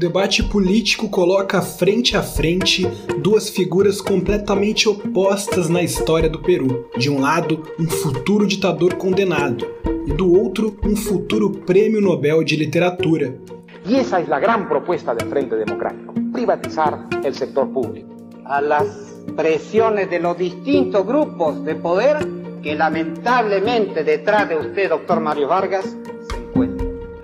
debate político coloca frente a frente duas figuras completamente opostas na história do Peru. De um lado, um futuro ditador condenado, e do outro, um futuro prêmio Nobel de Literatura. E essa é a grande proposta do Frente Democrático: privatizar o setor público. A las presiones de los distintos grupos de poder que lamentablemente detrás de usted, doctor Mario Vargas,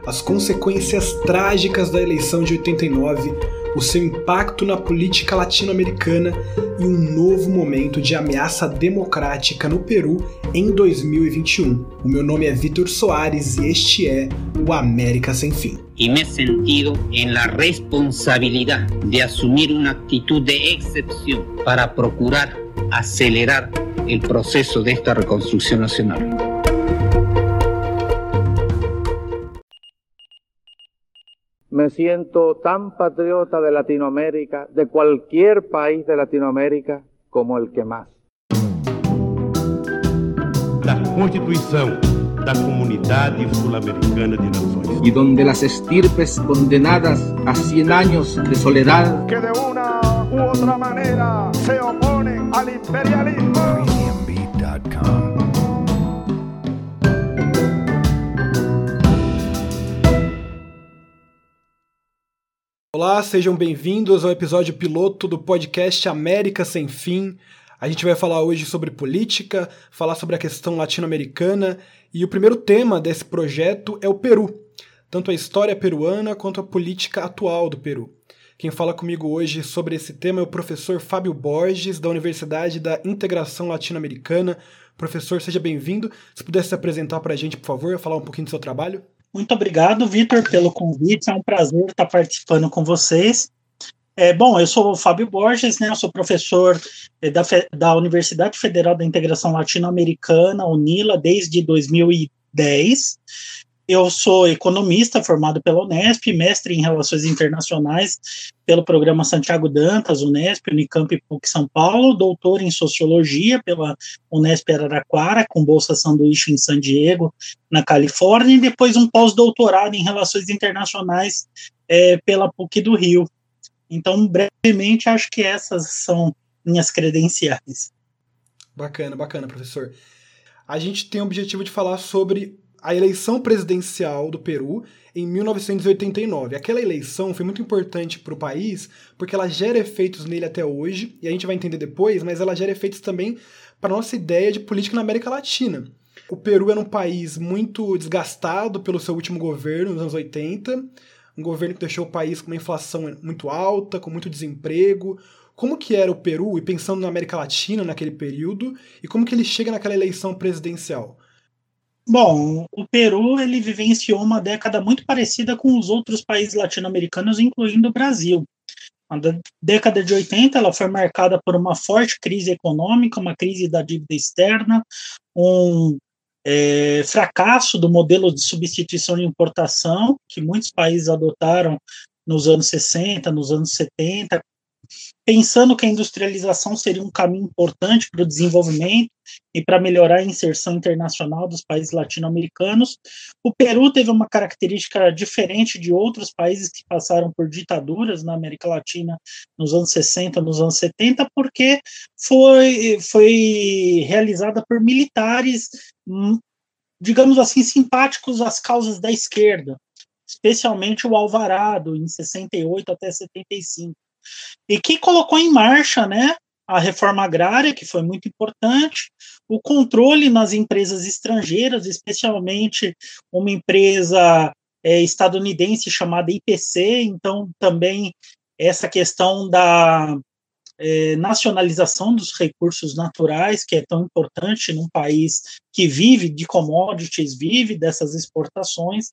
as consequências trágicas da eleição de 89, o seu impacto na política latino-americana e um novo momento de ameaça democrática no Peru em 2021. O meu nome é Vitor Soares e este é o América Sem Fim. E me sentido em la responsabilidade de assumir uma atitude de excepção para procurar acelerar o processo desta reconstrução nacional. Me siento tan patriota de Latinoamérica, de cualquier país de Latinoamérica, como el que más. Da Constituição da Comunidade Sul-Americana de Nações. Y donde las estirpes condenadas a 100 años de soledad que de una u otra manera se oponen al imperialismo. Olá, sejam bem-vindos ao episódio piloto do podcast América Sem Fim. A gente vai falar hoje sobre política, falar sobre a questão latino-americana e o primeiro tema desse projeto é o Peru, tanto a história peruana quanto a política atual do Peru. Quem fala comigo hoje sobre esse tema é o professor Fábio Borges, da Universidade da Integração Latino-Americana. Professor, seja bem-vindo. Se pudesse se apresentar para a gente, por favor, falar um pouquinho do seu trabalho. Muito obrigado, Vitor, pelo convite. É um prazer estar participando com vocês. É, bom, eu sou o Fábio Borges, né? Eu sou professor é, da, da Universidade Federal da Integração Latino-Americana, UNILA, desde 2010. Eu sou economista formado pela Unesp, mestre em Relações Internacionais pelo programa Santiago Dantas, Unesp, Unicamp PUC São Paulo, doutor em Sociologia pela Unesp Araraquara, com bolsa sanduíche em San Diego, na Califórnia, e depois um pós-doutorado em Relações Internacionais é, pela PUC do Rio. Então, brevemente, acho que essas são minhas credenciais. Bacana, bacana, professor. A gente tem o objetivo de falar sobre a eleição presidencial do Peru em 1989. Aquela eleição foi muito importante para o país porque ela gera efeitos nele até hoje, e a gente vai entender depois, mas ela gera efeitos também para nossa ideia de política na América Latina. O Peru era um país muito desgastado pelo seu último governo, nos anos 80, um governo que deixou o país com uma inflação muito alta, com muito desemprego. Como que era o Peru, e pensando na América Latina naquele período, e como que ele chega naquela eleição presidencial? Bom, o Peru ele vivenciou uma década muito parecida com os outros países latino-americanos, incluindo o Brasil. A década de 80 ela foi marcada por uma forte crise econômica, uma crise da dívida externa, um é, fracasso do modelo de substituição de importação que muitos países adotaram nos anos 60, nos anos 70, pensando que a industrialização seria um caminho importante para o desenvolvimento e para melhorar a inserção internacional dos países latino-americanos, o Peru teve uma característica diferente de outros países que passaram por ditaduras na América Latina nos anos 60, nos anos 70, porque foi, foi realizada por militares, hum, digamos assim, simpáticos às causas da esquerda, especialmente o Alvarado, em 68 até 75 e que colocou em marcha né, a reforma agrária, que foi muito importante, o controle nas empresas estrangeiras, especialmente uma empresa é, estadunidense chamada IPC, então também essa questão da é, nacionalização dos recursos naturais, que é tão importante num país que vive de commodities, vive dessas exportações.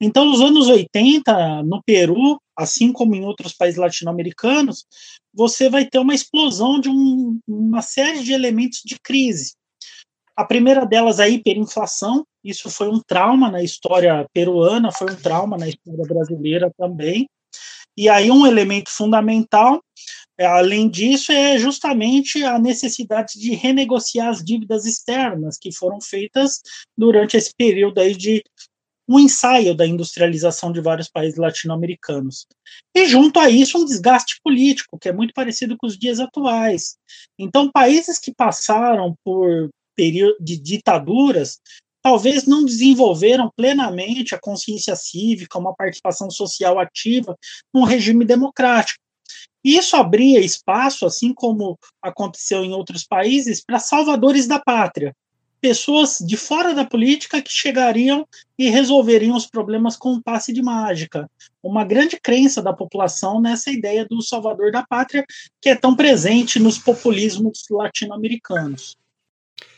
Então, nos anos 80, no Peru, assim como em outros países latino-americanos, você vai ter uma explosão de um, uma série de elementos de crise. A primeira delas é a hiperinflação, isso foi um trauma na história peruana, foi um trauma na história brasileira também. E aí um elemento fundamental é, além disso, é justamente a necessidade de renegociar as dívidas externas que foram feitas durante esse período aí de um ensaio da industrialização de vários países latino-americanos. E junto a isso, um desgaste político, que é muito parecido com os dias atuais. Então, países que passaram por período de ditaduras talvez não desenvolveram plenamente a consciência cívica, uma participação social ativa num regime democrático. Isso abria espaço, assim como aconteceu em outros países, para salvadores da pátria, pessoas de fora da política que chegariam e resolveriam os problemas com um passe de mágica. Uma grande crença da população nessa ideia do salvador da pátria, que é tão presente nos populismos latino-americanos.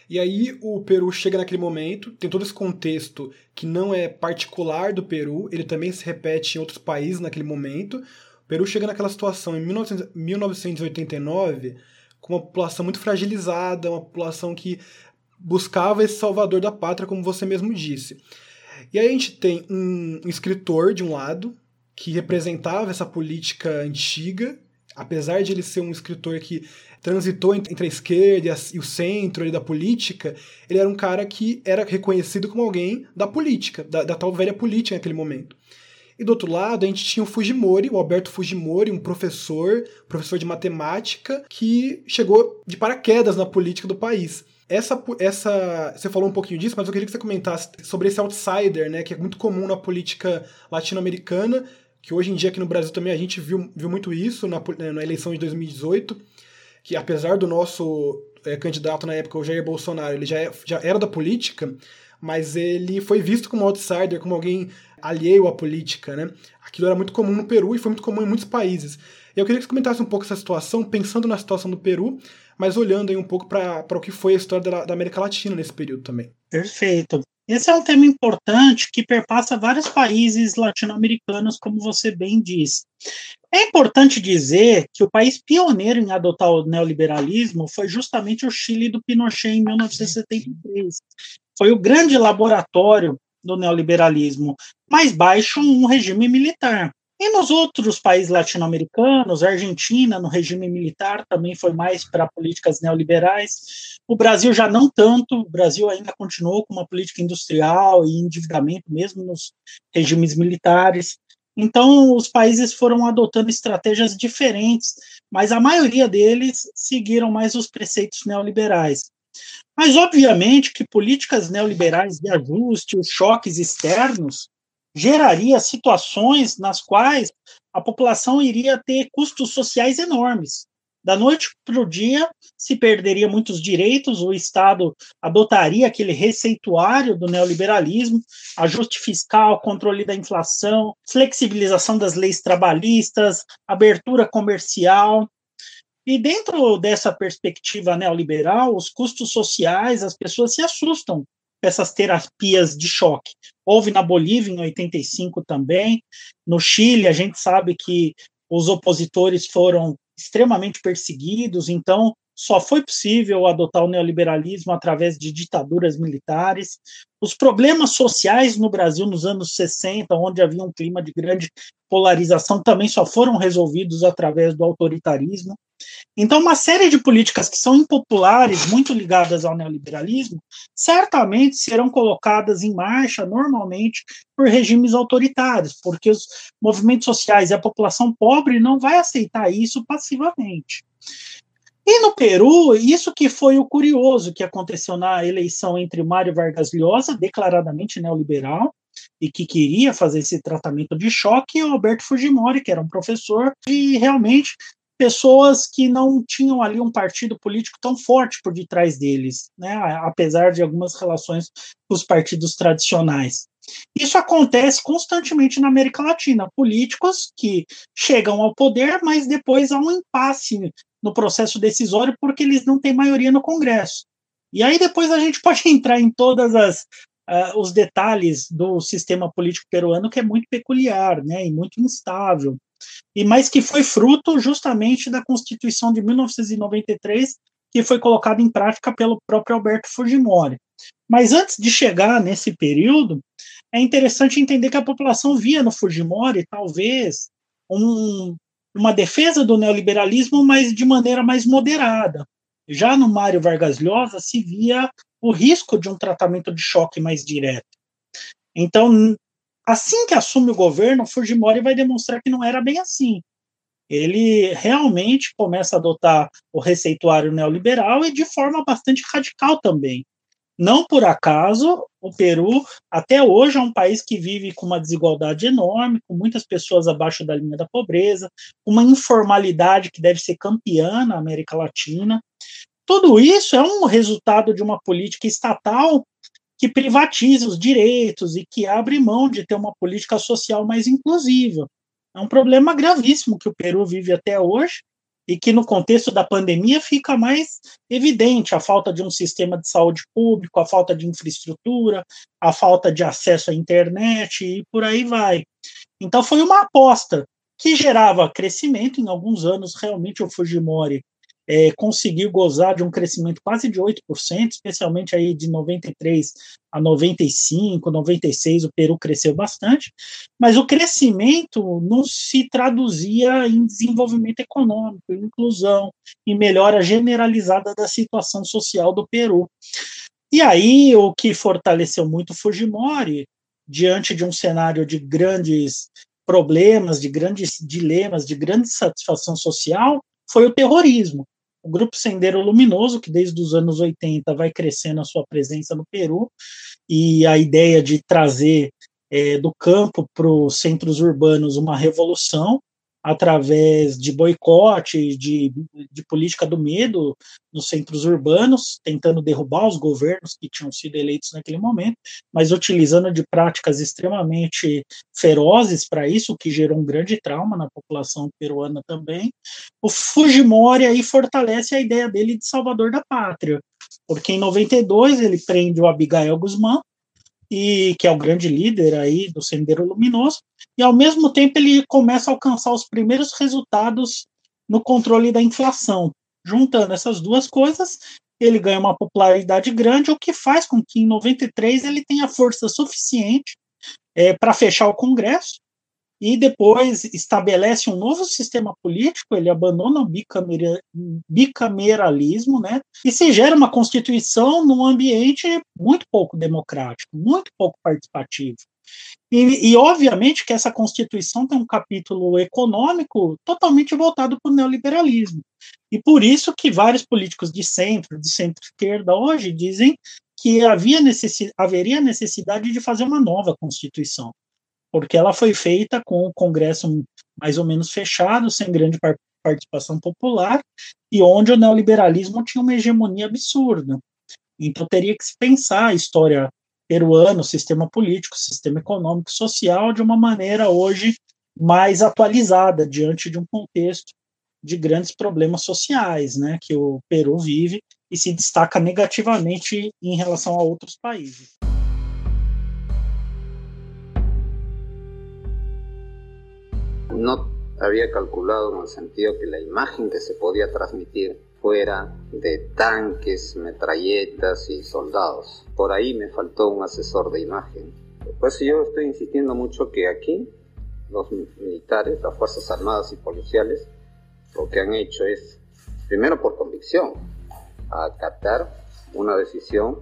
E aí o Peru chega naquele momento, tem todo esse contexto que não é particular do Peru, ele também se repete em outros países naquele momento. O Peru chega naquela situação em 1989 com uma população muito fragilizada, uma população que buscava esse salvador da pátria, como você mesmo disse. E aí a gente tem um, escritor de um lado que representava essa política antiga, apesar de ele ser um escritor que transitou entre a esquerda e o centro da política, ele era um cara que era reconhecido como alguém da política, da, da tal velha política naquele momento. E do outro lado, a gente tinha o Fujimori, o Alberto Fujimori, um professor, professor de matemática, que chegou de paraquedas na política do país. Essa, essa, você falou um pouquinho disso, mas eu queria que você comentasse sobre esse outsider, né, que é muito comum na política latino-americana, que hoje em dia aqui no Brasil também a gente viu, viu muito isso na, na eleição de 2018, que apesar do nosso é, candidato na época, o Jair Bolsonaro, ele já, é, já era da política, mas ele foi visto como outsider, como alguém alheio à política, né? Aquilo era muito comum no Peru e foi muito comum em muitos países. Eu queria que você comentasse um pouco essa situação, pensando na situação do Peru, mas olhando aí um pouco para o que foi a história da, da América Latina nesse período também. Perfeito. Esse é um tema importante que perpassa vários países latino-americanos, como você bem disse. É importante dizer que o país pioneiro em adotar o neoliberalismo foi justamente o Chile do Pinochet em 1973. Foi o grande laboratório do neoliberalismo, mais baixo um regime militar. E nos outros países latino-americanos, a Argentina, no regime militar, também foi mais para políticas neoliberais. O Brasil já não tanto, o Brasil ainda continuou com uma política industrial e endividamento, mesmo nos regimes militares. Então, os países foram adotando estratégias diferentes, mas a maioria deles seguiram mais os preceitos neoliberais. Mas, obviamente, que políticas neoliberais de ajuste, os choques externos, geraria situações nas quais a população iria ter custos sociais enormes. Da noite para o dia, se perderia muitos direitos, o Estado adotaria aquele receituário do neoliberalismo, ajuste fiscal, controle da inflação, flexibilização das leis trabalhistas, abertura comercial. E dentro dessa perspectiva neoliberal, os custos sociais, as pessoas se assustam essas terapias de choque. Houve na Bolívia em 85 também, no Chile a gente sabe que os opositores foram extremamente perseguidos, então só foi possível adotar o neoliberalismo através de ditaduras militares. Os problemas sociais no Brasil nos anos 60, onde havia um clima de grande polarização, também só foram resolvidos através do autoritarismo. Então, uma série de políticas que são impopulares, muito ligadas ao neoliberalismo, certamente serão colocadas em marcha normalmente por regimes autoritários, porque os movimentos sociais e a população pobre não vai aceitar isso passivamente. E no Peru, isso que foi o curioso que aconteceu na eleição entre Mário Vargas Llosa, declaradamente neoliberal, e que queria fazer esse tratamento de choque, e Alberto Fujimori, que era um professor, e realmente pessoas que não tinham ali um partido político tão forte por detrás deles, né, apesar de algumas relações com os partidos tradicionais. Isso acontece constantemente na América Latina. Políticos que chegam ao poder, mas depois há um impasse no processo decisório porque eles não têm maioria no Congresso. E aí depois a gente pode entrar em todas as uh, os detalhes do sistema político peruano que é muito peculiar, né, e muito instável e mas que foi fruto justamente da Constituição de 1993, que foi colocada em prática pelo próprio Alberto Fujimori. Mas antes de chegar nesse período, é interessante entender que a população via no Fujimori talvez um, uma defesa do neoliberalismo, mas de maneira mais moderada. Já no Mário Vargas Llosa se via o risco de um tratamento de choque mais direto. Então, Assim que assume o governo, Fujimori vai demonstrar que não era bem assim. Ele realmente começa a adotar o receituário neoliberal e de forma bastante radical também. Não por acaso, o Peru, até hoje, é um país que vive com uma desigualdade enorme, com muitas pessoas abaixo da linha da pobreza, uma informalidade que deve ser campeã na América Latina. Tudo isso é um resultado de uma política estatal que privatiza os direitos e que abre mão de ter uma política social mais inclusiva. É um problema gravíssimo que o Peru vive até hoje e que no contexto da pandemia fica mais evidente a falta de um sistema de saúde público, a falta de infraestrutura, a falta de acesso à internet e por aí vai. Então foi uma aposta que gerava crescimento em alguns anos, realmente o Fujimori é, conseguiu gozar de um crescimento quase de 8%, especialmente aí de 93 a 95, 96, o Peru cresceu bastante, mas o crescimento não se traduzia em desenvolvimento econômico, em inclusão, em melhora generalizada da situação social do Peru. E aí o que fortaleceu muito Fujimori, diante de um cenário de grandes problemas, de grandes dilemas, de grande satisfação social, foi o terrorismo o Grupo Sendero Luminoso, que desde os anos 80 vai crescendo a sua presença no Peru, e a ideia de trazer é, do campo para os centros urbanos uma revolução, através de boicote, de, de política do medo nos centros urbanos, tentando derrubar os governos que tinham sido eleitos naquele momento, mas utilizando de práticas extremamente ferozes para isso, que gerou um grande trauma na população peruana também. O Fujimori aí fortalece a ideia dele de salvador da pátria, porque em 92 ele prende o Abigail Guzmán, e que é o grande líder aí do Sendero Luminoso, e ao mesmo tempo ele começa a alcançar os primeiros resultados no controle da inflação. Juntando essas duas coisas, ele ganha uma popularidade grande, o que faz com que em 93 ele tenha força suficiente é, para fechar o Congresso e depois estabelece um novo sistema político, ele abandona o bicameralismo, né, e se gera uma constituição num ambiente muito pouco democrático, muito pouco participativo. E, e, obviamente que essa Constituição tem um capítulo econômico totalmente voltado para o neoliberalismo. E por isso que vários políticos de centro, de centro-esquerda hoje, dizem que havia necessi haveria necessidade de fazer uma nova Constituição porque ela foi feita com o Congresso mais ou menos fechado, sem grande participação popular, e onde o neoliberalismo tinha uma hegemonia absurda. Então teria que se pensar a história peruana, o sistema político, sistema econômico, social, de uma maneira hoje mais atualizada, diante de um contexto de grandes problemas sociais, né, que o Peru vive e se destaca negativamente em relação a outros países. no había calculado el sentido que la imagen que se podía transmitir fuera de tanques, metralletas y soldados. Por ahí me faltó un asesor de imagen. Pues yo estoy insistiendo mucho que aquí los militares, las Fuerzas Armadas y Policiales, lo que han hecho es, primero por convicción, acatar una decisión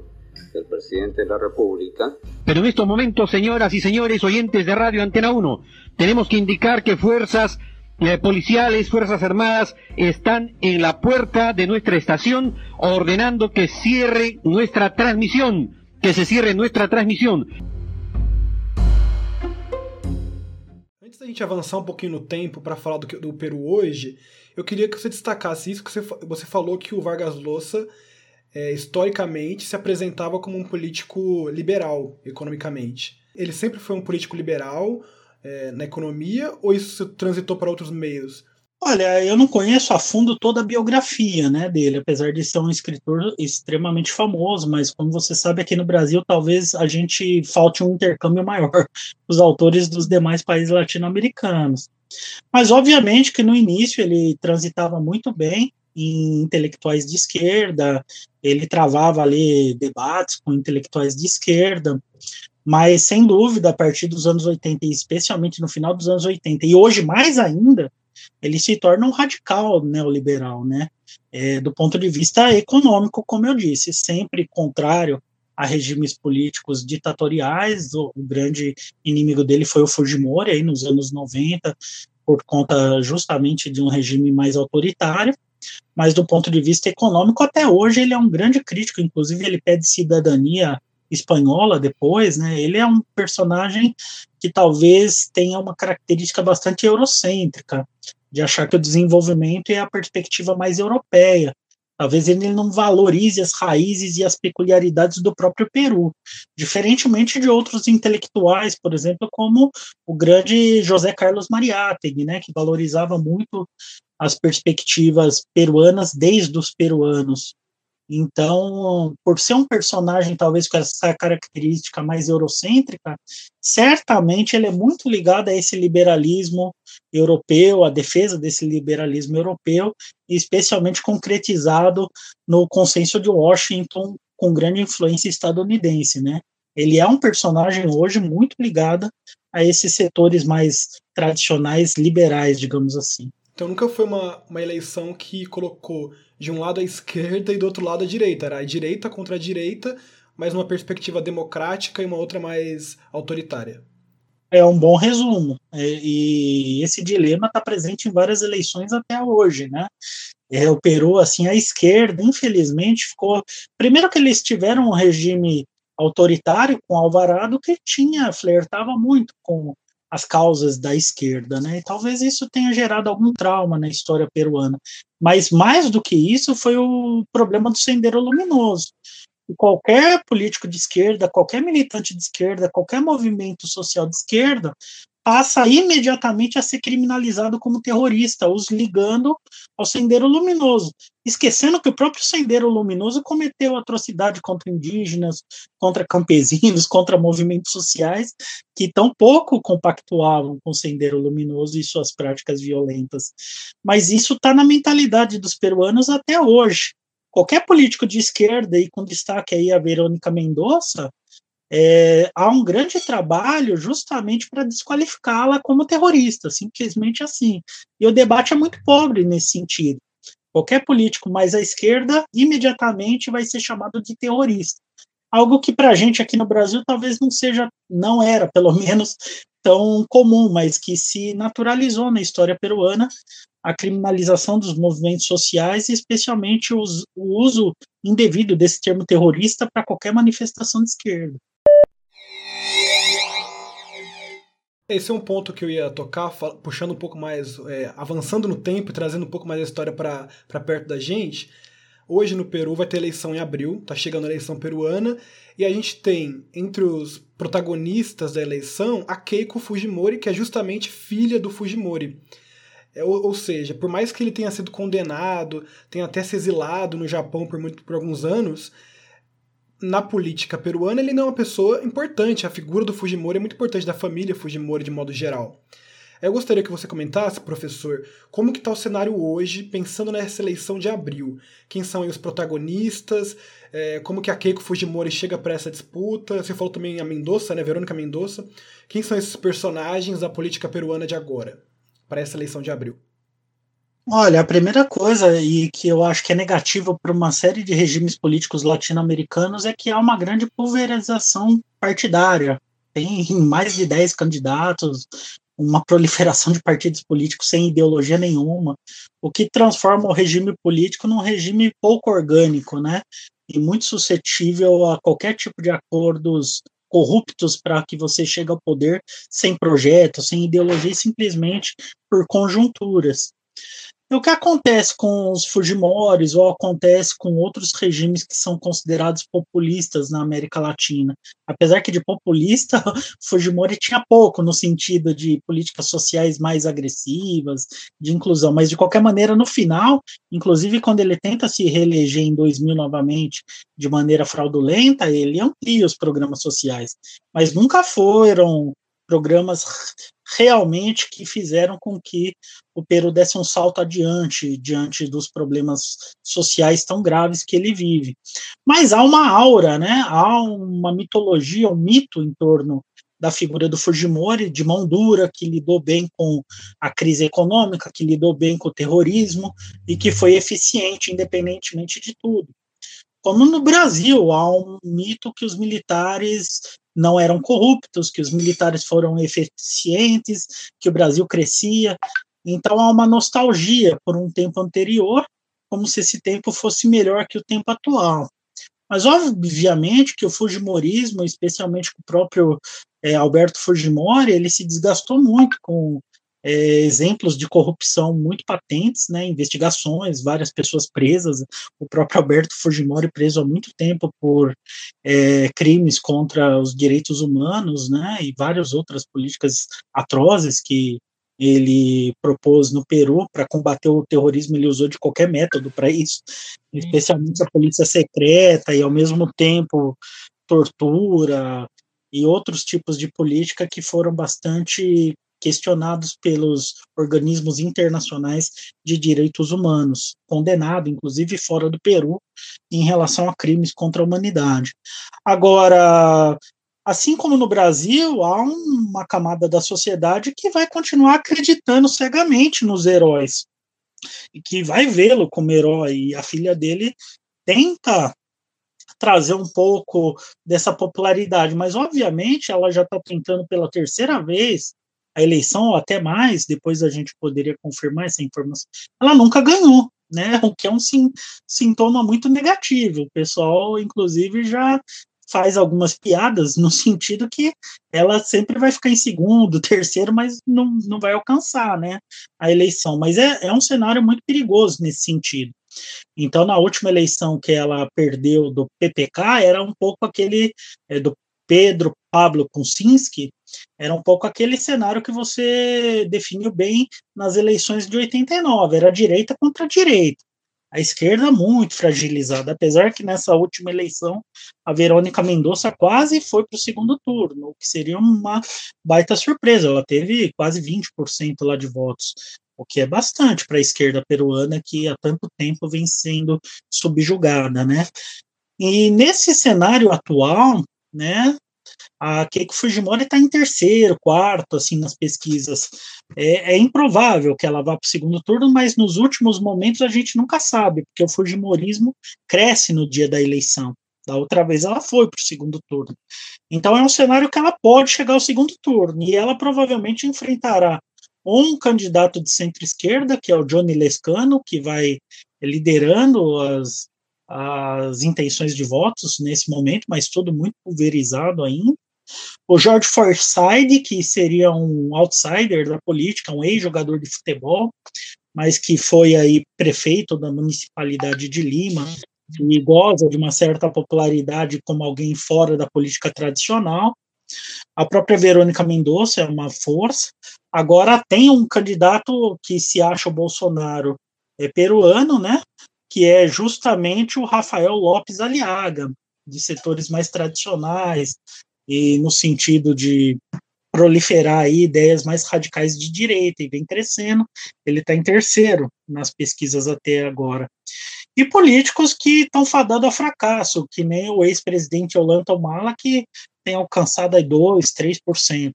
del presidente de la República. Pero en estos momentos, señoras y señores oyentes de Radio Antena 1, tenemos que indicar que fuerzas eh, policiales, fuerzas armadas están en la puerta de nuestra estación ordenando que cierre nuestra transmisión, que se cierre nuestra transmisión. Antes da gente avançar um pouquinho no tempo para falar do, do Peru hoje, eu queria que você destacasse isso que você, você falou que o Vargas Llosa é, historicamente se apresentava como um político liberal economicamente. Ele sempre foi um político liberal é, na economia ou isso transitou para outros meios? Olha, eu não conheço a fundo toda a biografia né, dele, apesar de ser um escritor extremamente famoso, mas como você sabe, aqui no Brasil talvez a gente falte um intercâmbio maior com os autores dos demais países latino-americanos. Mas obviamente que no início ele transitava muito bem em intelectuais de esquerda, ele travava ali debates com intelectuais de esquerda, mas sem dúvida, a partir dos anos 80, e especialmente no final dos anos 80, e hoje mais ainda, ele se torna um radical neoliberal, né? É, do ponto de vista econômico, como eu disse, sempre contrário a regimes políticos ditatoriais. O, o, grande inimigo dele foi o Fujimori, aí nos anos 90, por conta justamente de um regime mais autoritário. Mas do ponto de vista econômico, até hoje ele é um grande crítico. Inclusive, ele pede cidadania espanhola depois, né? Ele é um personagem que talvez tenha uma característica bastante eurocêntrica, de achar que o desenvolvimento é a perspectiva mais europeia. Talvez ele não valorize as raízes e as peculiaridades do próprio Peru, diferentemente de outros intelectuais, por exemplo, como o grande José Carlos Mariátegui, né, que valorizava muito as perspectivas peruanas desde os peruanos. Então, por ser um personagem talvez com essa característica mais eurocêntrica, certamente ele é muito ligado a esse liberalismo europeu, a defesa desse liberalismo europeu, especialmente concretizado no consenso de Washington com grande influência estadunidense, né? Ele é um personagem hoje muito ligado a esses setores mais tradicionais liberais, digamos assim. Então nunca foi uma, uma eleição que colocou de um lado a esquerda e do outro lado a direita. Era a direita contra a direita, mas numa perspectiva democrática e uma outra mais autoritária. É um bom resumo. É, e esse dilema está presente em várias eleições até hoje, né? É, o Peru, assim, a esquerda, infelizmente, ficou. Primeiro que eles tiveram um regime autoritário com Alvarado que tinha, flertava muito com as causas da esquerda, né? E talvez isso tenha gerado algum trauma na história peruana. Mas mais do que isso foi o problema do Sendero Luminoso. E qualquer político de esquerda, qualquer militante de esquerda, qualquer movimento social de esquerda passa imediatamente a ser criminalizado como terrorista, os ligando ao Sendero Luminoso, esquecendo que o próprio Sendero Luminoso cometeu atrocidade contra indígenas, contra campesinos, contra movimentos sociais que tão pouco compactuavam com o Sendero Luminoso e suas práticas violentas. Mas isso está na mentalidade dos peruanos até hoje. Qualquer político de esquerda, e com destaque aí a Verônica Mendonça, é, há um grande trabalho justamente para desqualificá-la como terrorista, simplesmente assim. E o debate é muito pobre nesse sentido. Qualquer político mais à esquerda imediatamente vai ser chamado de terrorista. Algo que para a gente aqui no Brasil talvez não seja, não era, pelo menos, tão comum, mas que se naturalizou na história peruana a criminalização dos movimentos sociais, e especialmente os, o uso indevido desse termo terrorista para qualquer manifestação de esquerda. Esse é um ponto que eu ia tocar, puxando um pouco mais, é, avançando no tempo e trazendo um pouco mais a história para perto da gente. Hoje no Peru vai ter eleição em abril, tá chegando a eleição peruana, e a gente tem entre os protagonistas da eleição a Keiko Fujimori, que é justamente filha do Fujimori. É, ou, ou, seja, por mais que ele tenha sido condenado, tenha até se exilado no Japão por, muito, por alguns anos, na política peruana ele não é uma pessoa importante. A figura do Fujimori é muito importante, da família Fujimori de modo geral. Eu gostaria que você comentasse, professor, como que está o cenário hoje, pensando nessa eleição de abril. Quem são os protagonistas, é, como que a Keiko Fujimori chega para essa disputa. Você falou também a Mendonça, né, Verônica Mendonça. Quem são esses personagens da política peruana de agora, para essa eleição de abril? Olha, a primeira coisa, e que eu acho que é negativa para uma série de regimes políticos latino-americanos, é que há uma grande pulverização partidária. Tem mais de 10 candidatos, uma proliferação de partidos políticos sem ideologia nenhuma, o que transforma o regime político num regime pouco orgânico, né? E muito suscetível a qualquer tipo de acordos corruptos para que você chegue ao poder sem projeto, sem ideologia, simplesmente por conjunturas. O que acontece com os Fujimoris ou acontece com outros regimes que são considerados populistas na América Latina? Apesar que de populista, Fujimori tinha pouco no sentido de políticas sociais mais agressivas, de inclusão, mas de qualquer maneira, no final, inclusive quando ele tenta se reeleger em 2000 novamente de maneira fraudulenta, ele amplia os programas sociais, mas nunca foram programas realmente que fizeram com que o Peru desse um salto adiante diante dos problemas sociais tão graves que ele vive. Mas há uma aura, né? Há uma mitologia, um mito em torno da figura do Fujimori, de mão dura, que lidou bem com a crise econômica, que lidou bem com o terrorismo e que foi eficiente independentemente de tudo. Como no Brasil, há um mito que os militares não eram corruptos, que os militares foram eficientes, que o Brasil crescia. Então há uma nostalgia por um tempo anterior, como se esse tempo fosse melhor que o tempo atual. Mas, obviamente, que o Fujimorismo, especialmente o próprio é, Alberto Fujimori, ele se desgastou muito com é, exemplos de corrupção muito patentes, né, investigações, várias pessoas presas, o próprio Alberto Fujimori preso há muito tempo por é, crimes contra os direitos humanos, né, e várias outras políticas atrozes que ele propôs no Peru para combater o terrorismo, ele usou de qualquer método para isso, especialmente a polícia secreta e ao mesmo tempo tortura e outros tipos de política que foram bastante questionados pelos organismos internacionais de direitos humanos, condenado, inclusive fora do Peru, em relação a crimes contra a humanidade. Agora, assim como no Brasil, há uma camada da sociedade que vai continuar acreditando cegamente nos heróis e que vai vê-lo como herói. E a filha dele tenta trazer um pouco dessa popularidade, mas obviamente ela já está tentando pela terceira vez a eleição, ou até mais, depois a gente poderia confirmar essa informação, ela nunca ganhou, né? O que é um sim, sintoma muito negativo. O pessoal, inclusive, já faz algumas piadas no sentido que ela sempre vai ficar em segundo, terceiro, mas não, não vai alcançar né, a eleição. Mas é, é um cenário muito perigoso nesse sentido. Então, na última eleição que ela perdeu do PPK, era um pouco aquele é, do Pedro Pablo Kuczynski, era um pouco aquele cenário que você definiu bem nas eleições de 89, era direita contra direita. A esquerda muito fragilizada, apesar que nessa última eleição a Verônica Mendonça quase foi para o segundo turno, o que seria uma baita surpresa. Ela teve quase 20% lá de votos, o que é bastante para a esquerda peruana que há tanto tempo vem sendo subjugada, né? E nesse cenário atual, né, a Keiko Fujimori está em terceiro, quarto, assim, nas pesquisas. É, é improvável que ela vá para o segundo turno, mas nos últimos momentos a gente nunca sabe, porque o Fujimorismo cresce no dia da eleição. Da outra vez ela foi para o segundo turno. Então é um cenário que ela pode chegar ao segundo turno, e ela provavelmente enfrentará um candidato de centro-esquerda, que é o Johnny Lescano, que vai liderando as, as intenções de votos nesse momento, mas tudo muito pulverizado ainda. O George Forsyth, que seria um outsider da política, um ex-jogador de futebol, mas que foi aí prefeito da municipalidade de Lima e goza de uma certa popularidade como alguém fora da política tradicional. A própria Verônica Mendonça é uma força. Agora tem um candidato que se acha o Bolsonaro é peruano, né? Que é justamente o Rafael Lopes Aliaga, de setores mais tradicionais e no sentido de proliferar aí ideias mais radicais de direita e vem crescendo. Ele está em terceiro nas pesquisas até agora. E políticos que estão fadados a fracasso, que nem o ex-presidente Ollanta Humala, que tem alcançado aí 2%, 3%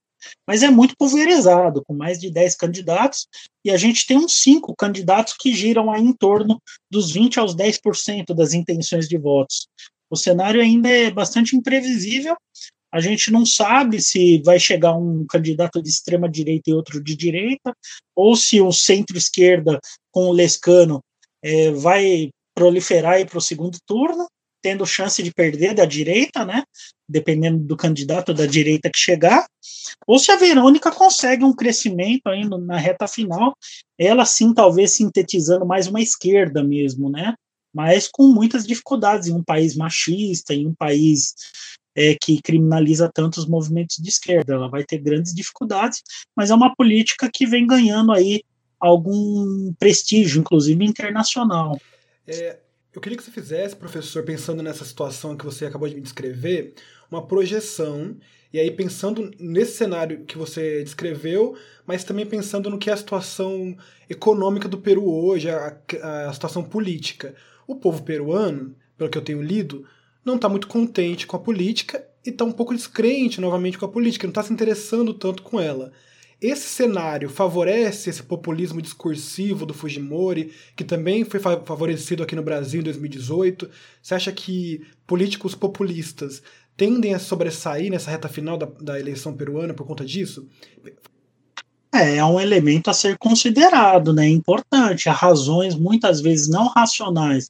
mas é muito pulverizado, com mais de 10 candidatos, e a gente tem uns cinco candidatos que giram aí em torno dos 20 aos 10% das intenções de votos. O cenário ainda é bastante imprevisível, a gente não sabe se vai chegar um candidato de extrema direita e outro de direita, ou se o centro-esquerda com o Lescano é, vai proliferar para o segundo turno, tendo chance de perder da direita, né? Dependendo do candidato da direita que chegar, ou se a Verônica consegue um crescimento ainda na reta final, ela sim talvez sintetizando mais uma esquerda mesmo, né? Mas com muitas dificuldades em um país machista, em um país é, que criminaliza tantos movimentos de esquerda. Ela vai ter grandes dificuldades, mas é uma política que vem ganhando aí algum prestígio, inclusive internacional. É, eu queria que você fizesse, professor, pensando nessa situação que você acabou de me descrever, uma projeção, e aí pensando nesse cenário que você descreveu, mas também pensando no que é a situação econômica do Peru hoje, a, a situação política. O povo peruano, pelo que eu tenho lido, não está muito contente com a política e está um pouco descrente novamente com a política, não está se interessando tanto com ela. Esse cenário favorece esse populismo discursivo do Fujimori, que também foi favorecido aqui no Brasil em 2018? Você acha que políticos populistas tendem a sobressair nessa reta final da, da eleição peruana por conta disso? É, é um elemento a ser considerado, né? Importante. Há razões muitas vezes não racionais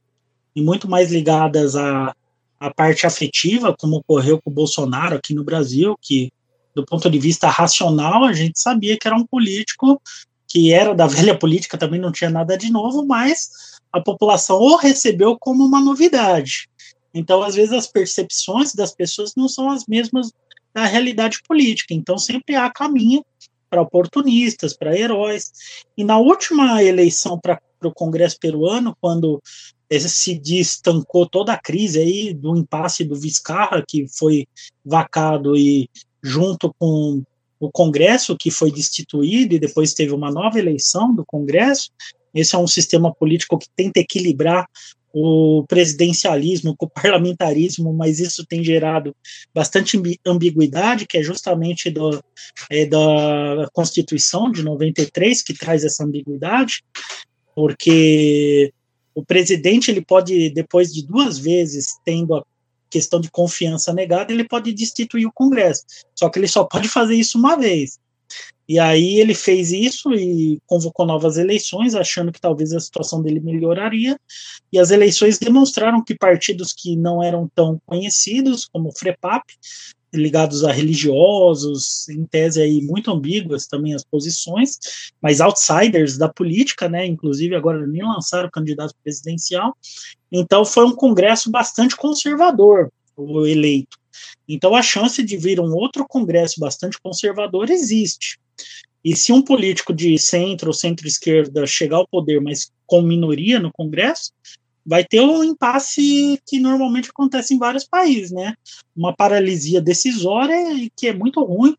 e muito mais ligadas à, à parte afetiva, como ocorreu com o Bolsonaro aqui no Brasil, que do ponto de vista racional, a gente sabia que era um político que era da velha política, também não tinha nada de novo, mas a população o recebeu como uma novidade. Então, às vezes, as percepções das pessoas não são as mesmas da realidade política. Então, sempre há caminho para oportunistas, para heróis. E na última eleição para o Congresso peruano, quando se destancou toda a crise aí do impasse do Vizcarra, que foi vacado e junto com o Congresso, que foi destituído, e depois teve uma nova eleição do Congresso. Esse é um sistema político que tenta equilibrar o presidencialismo com o parlamentarismo, mas isso tem gerado bastante ambiguidade, que é justamente do, é, da Constituição de 93 que traz essa ambiguidade, porque o presidente ele pode, depois de duas vezes tendo a questão de confiança negada, ele pode destituir o Congresso. Só que ele só pode fazer isso uma vez. E aí ele fez isso e convocou novas eleições, achando que talvez a situação dele melhoraria. E as eleições demonstraram que partidos que não eram tão conhecidos, como o FREPAP, ligados a religiosos, em tese aí muito ambíguas também as posições, mas outsiders da política, né? Inclusive agora nem lançaram candidato presidencial. Então foi um congresso bastante conservador o eleito. Então a chance de vir um outro congresso bastante conservador existe. E se um político de centro ou centro-esquerda chegar ao poder, mas com minoria no Congresso, vai ter um impasse que normalmente acontece em vários países, né? Uma paralisia decisória que é muito ruim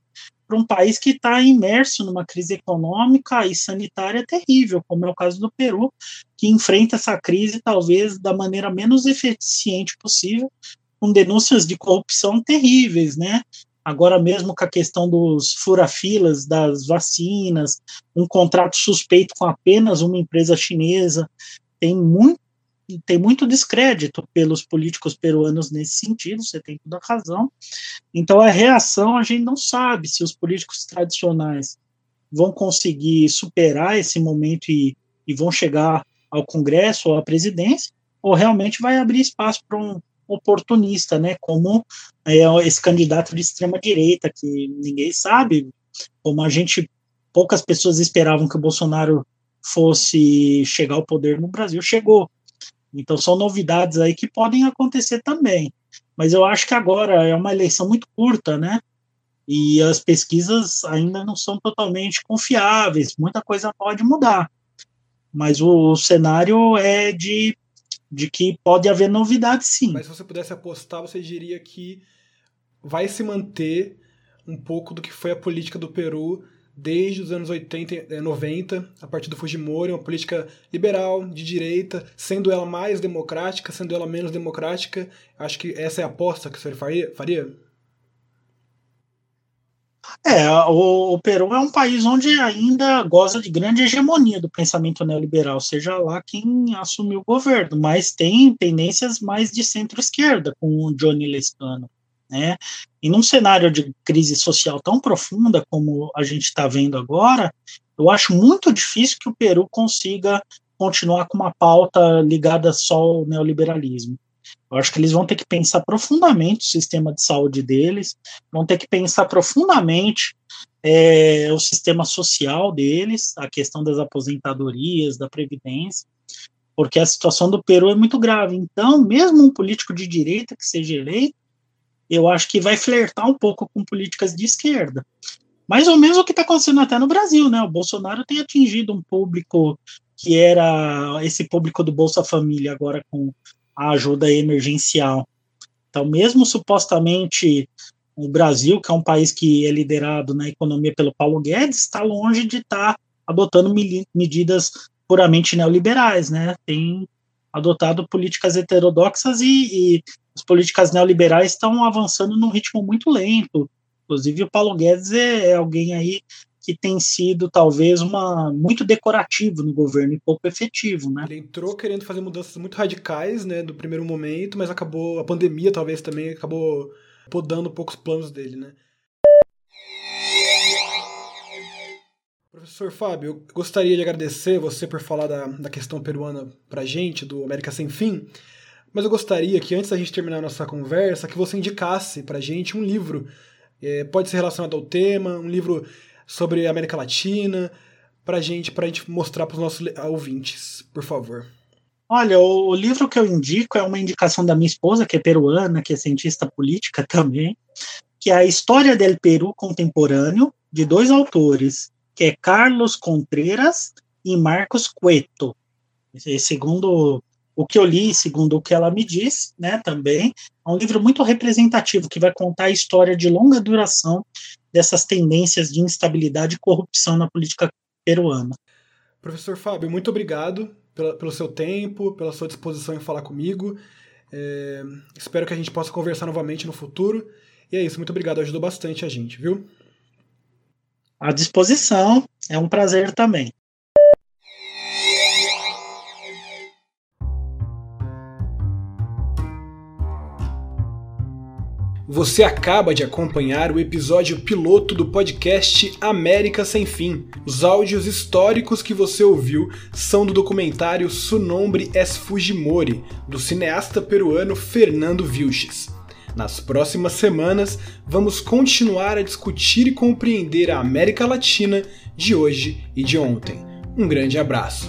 para um país que está imerso numa crise econômica e sanitária terrível, como é o caso do Peru, que enfrenta essa crise talvez da maneira menos eficiente possível, com denúncias de corrupção terríveis, né? Agora mesmo com a questão dos furafilas das vacinas, um contrato suspeito com apenas uma empresa chinesa, tem muito tem muito descrédito pelos políticos peruanos nesse sentido, você tem toda a razão. Então, a reação, a gente não sabe se os políticos tradicionais vão conseguir superar esse momento e, e vão chegar ao Congresso ou à presidência, ou realmente vai abrir espaço para um oportunista, né, como é, esse candidato de extrema direita, que ninguém sabe, como a gente, poucas pessoas esperavam que o Bolsonaro fosse chegar ao poder no Brasil, chegou. Então são novidades aí que podem acontecer também. Mas eu acho que agora é uma eleição muito curta, né? E as pesquisas ainda não são totalmente confiáveis, muita coisa pode mudar. Mas o, o cenário é de, de que pode haver novidades sim. Mas se você pudesse apostar, você diria que vai se manter um pouco do que foi a política do Peru desde os anos 80, 90, eh, a partir do Fujimori, uma política liberal, de direita, sendo ela mais democrática, sendo ela menos democrática. Acho que essa é a aposta que o senhor faria? É, o, o, Peru é um país onde ainda goza de grande hegemonia do pensamento neoliberal, seja lá quem assumiu o governo, mas tem tendências mais de centro-esquerda, com o Johnny Lescano. Né? E num cenário de crise social tão profunda como a gente está vendo agora, eu acho muito difícil que o Peru consiga continuar com uma pauta ligada só ao neoliberalismo. Eu acho que eles vão ter que pensar profundamente o sistema de saúde deles, vão ter que pensar profundamente é, o sistema social deles, a questão das aposentadorias, da previdência, porque a situação do Peru é muito grave. Então, mesmo um político de direita que seja eleito, eu acho que vai flertar um pouco com políticas de esquerda. Mais ou menos o que está acontecendo até no Brasil, né? O Bolsonaro tem atingido um público que era esse público do Bolsa Família, agora com a ajuda emergencial. Então, mesmo supostamente o Brasil, que é um país que é liderado na economia pelo Paulo Guedes, está longe de estar tá adotando medidas puramente neoliberais, né? Tem adotado políticas heterodoxas e, e as políticas neoliberais estão avançando num ritmo muito lento. Inclusive, o Paulo Guedes é, é alguém aí que tem sido talvez uma muito decorativo no governo e pouco efetivo, né? Ele entrou querendo fazer mudanças muito radicais, né, do primeiro momento, mas acabou a pandemia talvez também acabou podando um pouco os planos dele, né? Professor Fábio, eu gostaria de agradecer você por falar da, da questão peruana pra gente, do América Sem Fim, mas eu gostaria que antes da gente terminar a nossa conversa, que você indicasse pra gente um livro. É, pode ser relacionado ao tema, um livro sobre a América Latina, pra gente, pra gente mostrar para os nossos ouvintes, por favor. Olha, o, o, livro que eu indico é uma indicação da minha esposa, que é peruana, que é cientista política também, que é a História del Peru Contemporâneo, de dois autores, que é Carlos Contreras e Marcos Cueto. Segundo o que eu li, segundo o que ela me disse, né, também, é um livro muito representativo que vai contar a história de longa duração dessas tendências de instabilidade e corrupção na política peruana. Professor Fábio, muito obrigado pela, pelo seu tempo, pela sua disposição em falar comigo. É, espero que a gente possa conversar novamente no futuro. E é isso, muito obrigado, ajudou bastante a gente, viu? À disposição. É um prazer também. Você acaba de acompanhar o episódio piloto do podcast América Sem Fim. Os áudios históricos que você ouviu são do documentário Su Nombre es Fujimori, do cineasta peruano Fernando Vilches. Nas próximas semanas, vamos continuar a discutir e compreender a América Latina de hoje e de ontem. Um grande abraço.